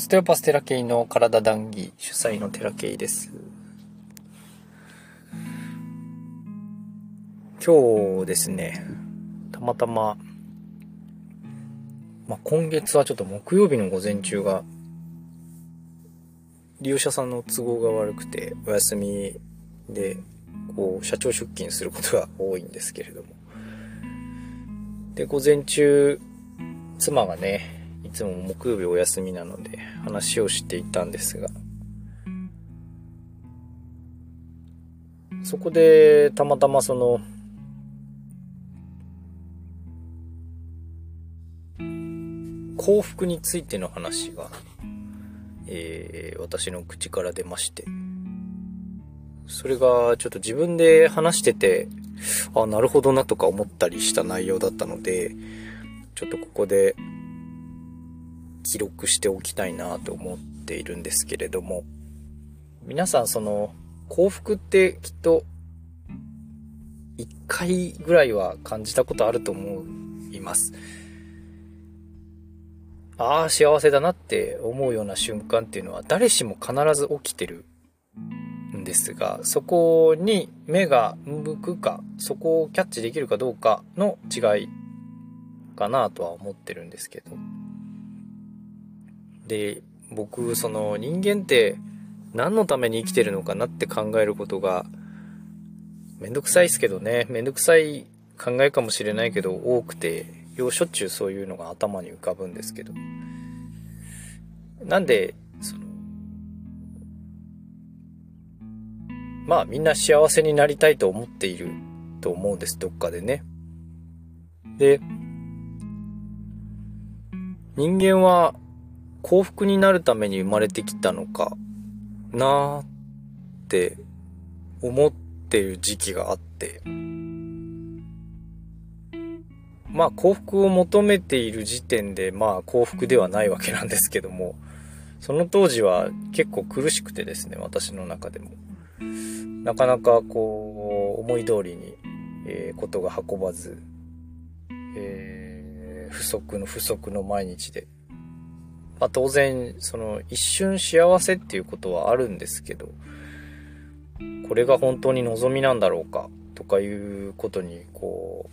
ステオパステラケイの体談義主催のテラケイです。今日ですね、たまたま、まあ、今月はちょっと木曜日の午前中が、利用者さんの都合が悪くてお休みで、こう、社長出勤することが多いんですけれども。で、午前中、妻がね、いつも木曜日お休みなので話をしていたんですが、そこでたまたまその、幸福についての話が、えー、私の口から出まして、それがちょっと自分で話してて、あ、なるほどなとか思ったりした内容だったので、ちょっとここで記録しておきたいなと思っているんですけれども、皆さんその幸福ってきっと一回ぐらいは感じたことあると思います。ああ、幸せだなって思うような瞬間っていうのは誰しも必ず起きてるんですが、そこに目が向くか、そこをキャッチできるかどうかの違いかなとは思ってるんですけど。で、僕、その人間って何のために生きてるのかなって考えることが、めんどくさいですけどね、めんどくさい考えかもしれないけど多くて、よしょっちゅうそういうのが頭に浮かぶんですけど。なんで、その、まあみんな幸せになりたいと思っていると思うんです、どっかでね。で、人間は幸福になるために生まれてきたのかなーって思ってる時期があって、まあ幸福を求めている時点でまあ幸福ではないわけなんですけども、その当時は結構苦しくてですね、私の中でも。なかなかこう、思い通りに、えー、ことが運ばず、えー、不足の不足の毎日で、まあ、当然、その一瞬幸せっていうことはあるんですけど、これが本当に望みなんだろうかとかいうことに、こ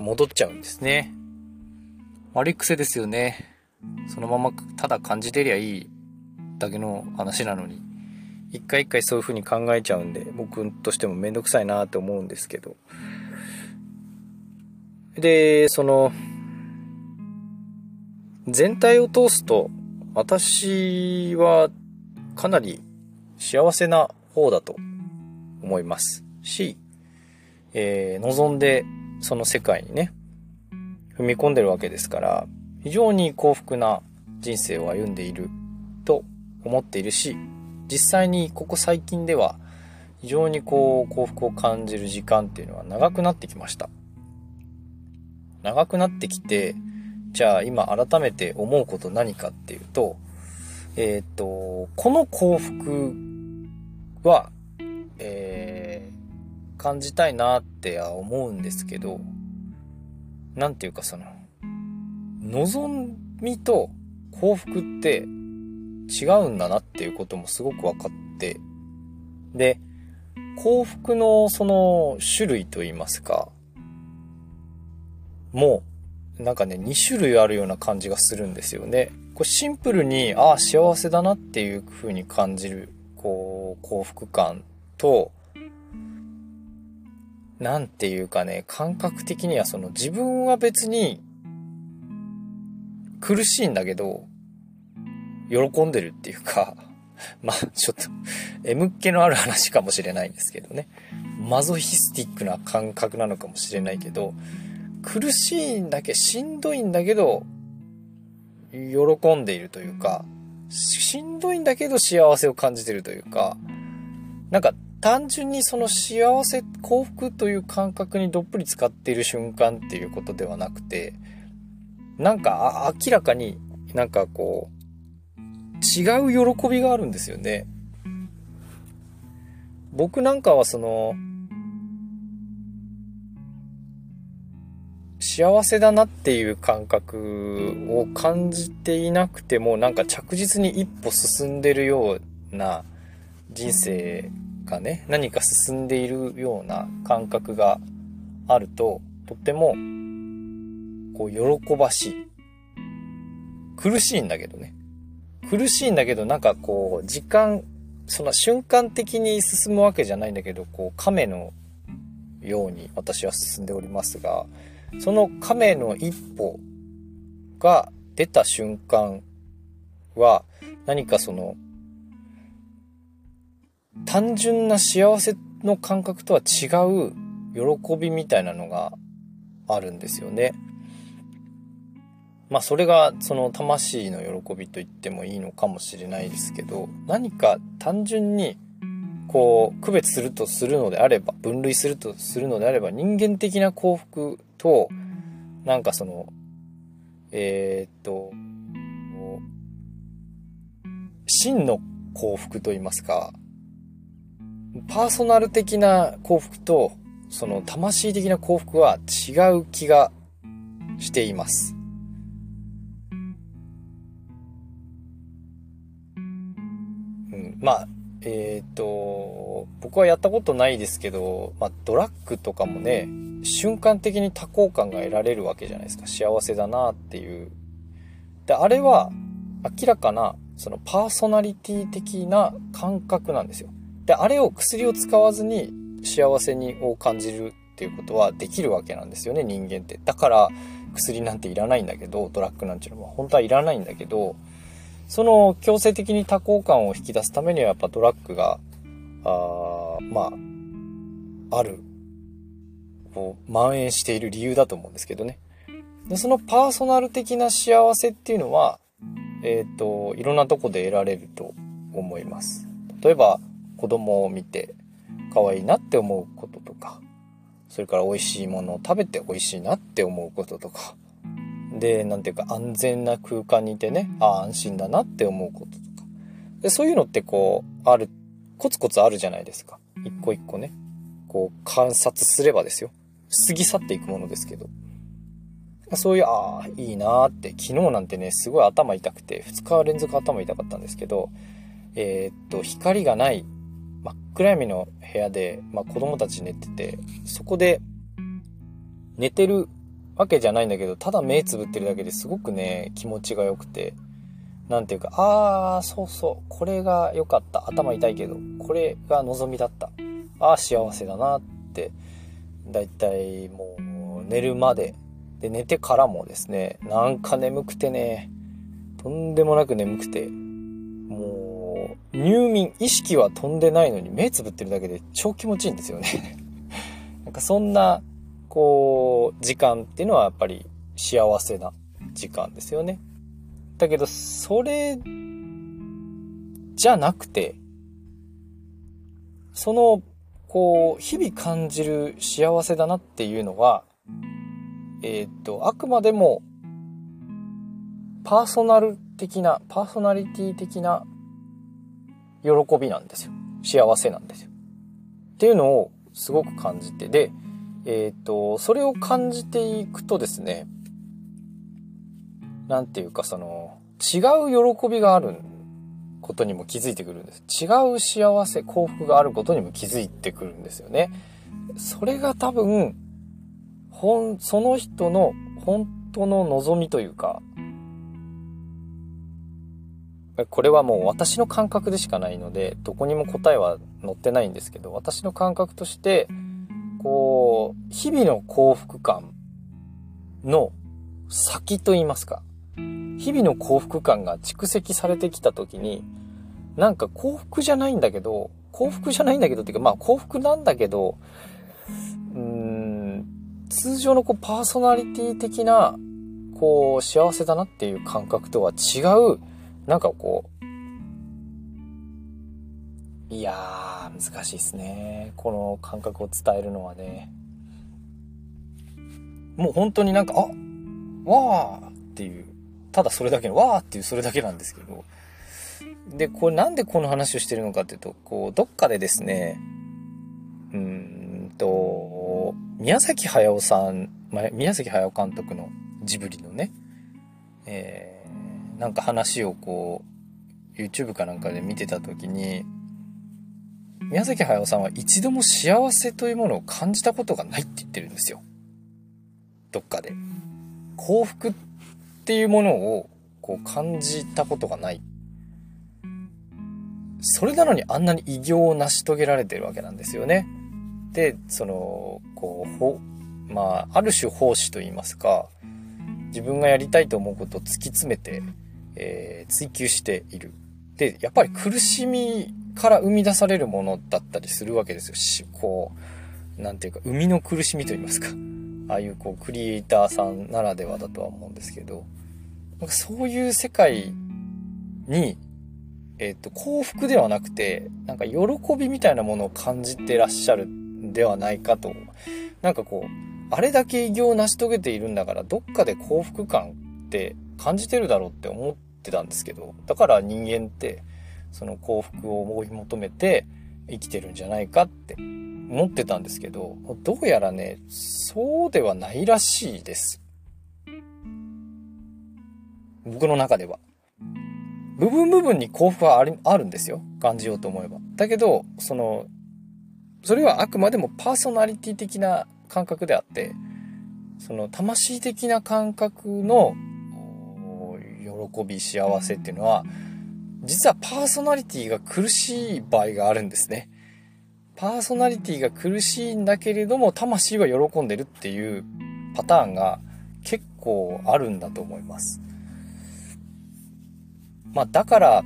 う、戻っちゃうんですね。悪い癖ですよね。そのままただ感じてりゃいいだけの話なのに、一回一回そういう風に考えちゃうんで、僕としてもめんどくさいなって思うんですけど。で、その、全体を通すと、私はかなり幸せな方だと思いますし、えー、望んでその世界にね、踏み込んでるわけですから、非常に幸福な人生を歩んでいると思っているし、実際にここ最近では非常にこう幸福を感じる時間っていうのは長くなってきました。長くなってきて、じゃあ今改めて思うこと何かっていうと、えっ、と、この幸福は、えー、感じたいなっては思うんですけど、なんていうかその、望みと幸福って違うんだなっていうこともすごく分かって、で、幸福のその種類といいますか、もう、なんかね、2種類あるような感じがするんですよね。これシンプルに、ああ、幸せだなっていう風に感じる、こう、幸福感と、なんていうかね、感覚的にはその自分は別に苦しいんだけど、喜んでるっていうか、まあちょっと、M っ気のある話かもしれないんですけどね。マゾヒスティックな感覚なのかもしれないけど、苦しいんだけ、しんどいんだけど、喜んでいるというか、しんどいんだけど幸せを感じてるというか、なんか単純にその幸せ、幸福という感覚にどっぷり使っている瞬間っていうことではなくて、なんか明らかになんかこう、違う喜びがあるんですよね。僕なんかはその、幸せだなっていう感覚を感じていなくてもなんか着実に一歩進んでるような人生がね何か進んでいるような感覚があるととってもこう喜ばしい。苦しいんだけどね。苦しいんだけどなんかこう時間その瞬間的に進むわけじゃないんだけどこう亀のように私は進んでおりますがその亀の一歩が出た瞬間は何かその単純な幸せの感覚とは違う喜びみたいなのがあるんですよね。まあそれがその魂の喜びと言ってもいいのかもしれないですけど何か単純にこう区別するとするのであれば分類するとするのであれば人間的な幸福となんかそのえー、っと真の幸福と言いますかパーソナル的な幸福とその魂的な幸福は違う気がしています。うん、まあえっ、ー、と、僕はやったことないですけど、まあ、ドラッグとかもね、瞬間的に多幸感が得られるわけじゃないですか。幸せだなっていう。で、あれは明らかな、そのパーソナリティ的な感覚なんですよ。で、あれを薬を使わずに幸せにを感じるっていうことはできるわけなんですよね、人間って。だから、薬なんていらないんだけど、ドラッグなんていうのは本当はいらないんだけど、その強制的に多幸感を引き出すためにはやっぱドラッグが、あまあ、ある、こう、蔓延している理由だと思うんですけどね。でそのパーソナル的な幸せっていうのは、えっ、ー、と、いろんなとこで得られると思います。例えば、子供を見て可愛いなって思うこととか、それから美味しいものを食べて美味しいなって思うこととか、で、なんていうか安全な空間にいてね、ああ、安心だなって思うこととか。で、そういうのってこう、ある、コツコツあるじゃないですか。一個一個ね。こう、観察すればですよ。過ぎ去っていくものですけど。そういう、ああ、いいなーって、昨日なんてね、すごい頭痛くて、2日連続頭痛かったんですけど、えー、っと、光がない真っ暗闇の部屋で、まあ、子供たち寝てて、そこで寝てるわけじゃないんだけど、ただ目つぶってるだけですごくね、気持ちが良くて、なんていうか、ああ、そうそう、これが良かった。頭痛いけど、これが望みだった。ああ、幸せだなって、だいたいもう寝るまで、で、寝てからもですね、なんか眠くてね、とんでもなく眠くて、もう、入眠、意識は飛んでないのに目つぶってるだけで超気持ちいいんですよね なんかそんなこう、時間っていうのはやっぱり幸せな時間ですよね。だけど、それ、じゃなくて、その、こう、日々感じる幸せだなっていうのは、えっ、と、あくまでも、パーソナル的な、パーソナリティ的な喜びなんですよ。幸せなんですよ。っていうのをすごく感じて、で、えっ、と、それを感じていくとですね、なんていうかその、違う喜びがあるんことにも気づいてくるんです。違う幸せ、幸福があることにも気づいてくるんですよね。それが多分、ほん、その人の本当の望みというか、これはもう私の感覚でしかないので、どこにも答えは載ってないんですけど、私の感覚として、こう、日々の幸福感の先と言いますか、日々の幸福感が蓄積されてきた時に、なんか幸福じゃないんだけど、幸福じゃないんだけどっていうか、まあ幸福なんだけど、うん、通常のこうパーソナリティ的な、こう幸せだなっていう感覚とは違う、なんかこう、いやー、難しいですね。この感覚を伝えるのはね。もう本当になんか、あわーっていう、ただそれだけの、わーっていうそれだけなんですけど。で、これなんでこの話をしてるのかっていうと、こう、どっかでですね、うーんと、宮崎駿さんま、宮崎駿監督のジブリのね、えー、なんか話をこう、YouTube かなんかで見てた時に、宮崎駿さんは一度も幸せというものを感じたことがないって言ってるんですよ。どっかで。幸福っていうものをこう感じたことがない。それなのにあんなに偉業を成し遂げられてるわけなんですよね。で、その、こう、ほ、まあ、ある種奉仕と言いますか、自分がやりたいと思うことを突き詰めて、えー、追求している。で、やっぱり苦しみから生み出されるものだったりするわけですよ。し、こう、なんていうか、生みの苦しみと言いますか。ああいうこう、クリエイターさんならではだとは思うんですけど、なんかそういう世界に、えっ、ー、と、幸福ではなくて、なんか喜びみたいなものを感じてらっしゃるんではないかと。なんかこう、あれだけ偉業を成し遂げているんだから、どっかで幸福感って感じてるだろうって思ってたんですけど、だから人間って、その幸福を追い求めて生きてるんじゃないかって思ってたんですけど、どうやらね、そうではないらしいです。僕の中では。部分部分に幸福はあるあるんですよ。感じようと思えば。だけど、その、それはあくまでもパーソナリティ的な感覚であって、その魂的な感覚の喜び、幸せっていうのは、実はパーソナリティが苦しい場合があるんですね。パーソナリティが苦しいんだけれども、魂は喜んでるっていうパターンが結構あるんだと思います。まあだから、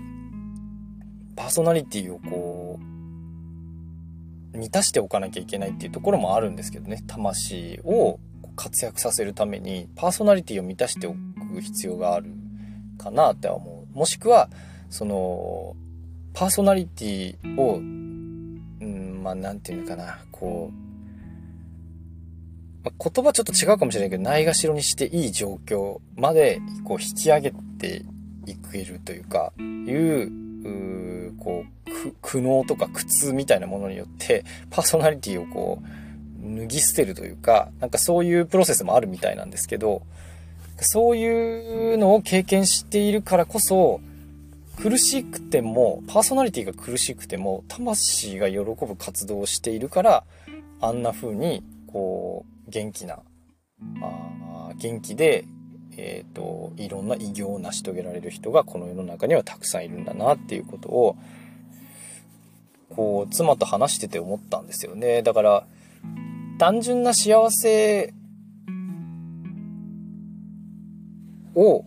パーソナリティをこう、満たしておかなきゃいけないっていうところもあるんですけどね。魂を活躍させるためにパーソナリティを満たしておく必要があるかなっては思う。もしくはそのパーソナリティをうんまあ何て言うのかな。こう、まあ、言葉ちょっと違うかもしれないけどないがしろにしていい状況までこう引き上げていけるというかいうこう苦悩とか苦痛みたいなものによって、パーソナリティをこう、脱ぎ捨てるというか、なんかそういうプロセスもあるみたいなんですけど、そういうのを経験しているからこそ、苦しくても、パーソナリティが苦しくても、魂が喜ぶ活動をしているから、あんな風に、こう、元気な、あ元気で、え、ー、と、いろんな偉業を成し遂げられる人がこの世の中にはたくさんいるんだなっていうことを、こう、妻と話してて思ったんですよね。だから、単純な幸せを、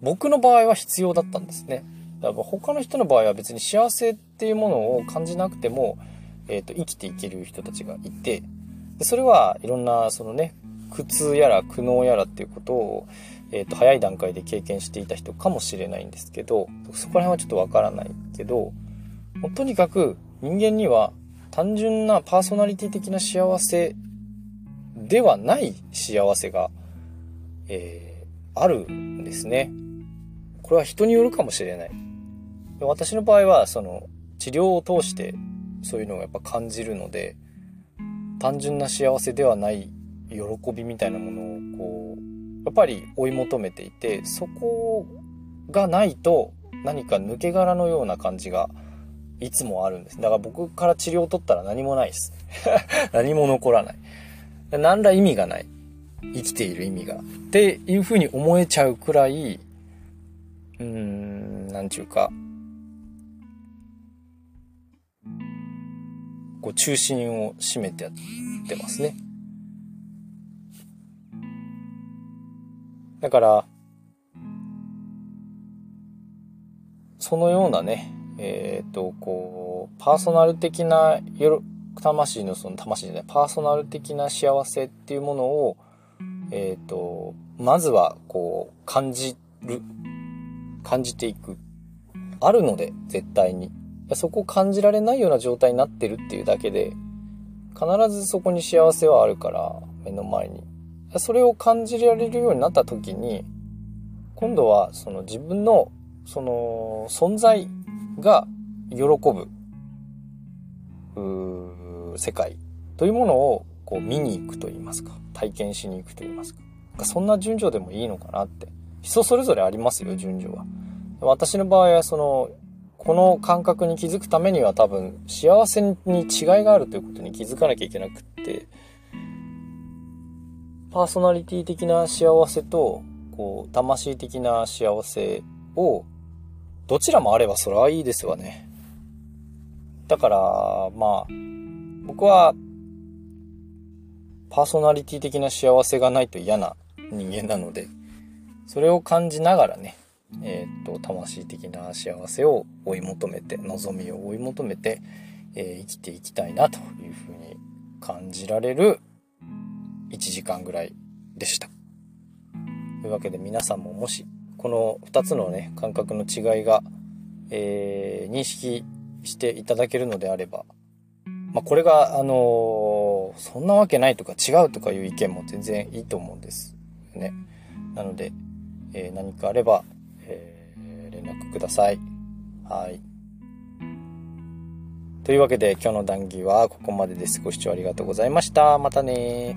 僕の場合は必要だったんですね。だから他の人の場合は別に幸せっていうものを感じなくても、えっ、ー、と、生きていける人たちがいて、それはいろんな、そのね、苦痛やら苦悩やらっていうことを、え、ー、と、早い段階で経験していた人かもしれないんですけど、そこら辺はちょっとわからないけど、もうとにかく人間には単純なパーソナリティ的な幸せではない幸せが、えー、あるんですね。これは人によるかもしれない。私の場合は、その、治療を通してそういうのをやっぱ感じるので、単純な幸せではない喜びみたいなものをこう、やっぱり追い求めていて、そこがないと何か抜け殻のような感じがいつもあるんです。だから僕から治療を取ったら何もないです。何も残らない。何ら意味がない。生きている意味が。っていうふうに思えちゃうくらい、うーん、なんちゅうか、こう中心を占めてやってますね。だから、そのようなね、えっ、と、こう、パーソナル的な、魂のその魂じゃない、パーソナル的な幸せっていうものを、えっ、と、まずは、こう、感じる、感じていく。あるので、絶対に。そこを感じられないような状態になってるっていうだけで、必ずそこに幸せはあるから、目の前に。それを感じられるようになった時に、今度はその自分のその存在が喜ぶ世界というものをこう見に行くと言いますか、体験しに行くと言います。かそんな順序でもいいのかなって。人それぞれありますよ、順序は。私の場合はその、この感覚に気づくためには多分幸せに違いがあるということに気づかなきゃいけなくって、パーソナリティ的な幸せと、こう、魂的な幸せを、どちらもあればそれはいいですわね。だから、まあ、僕は、パーソナリティ的な幸せがないと嫌な人間なので、それを感じながらね、えっ、と、魂的な幸せを追い求めて、望みを追い求めて、えー、生きていきたいなというふうに感じられる1時間ぐらいでした。というわけで皆さんももし、この2つのね、感覚の違いが、えー、認識していただけるのであれば、まあ、これが、あのー、そんなわけないとか違うとかいう意見も全然いいと思うんですね。なので、えー、何かあれば、えー、連絡ください。はい。というわけで今日の談義はここまでです。ご視聴ありがとうございました。またね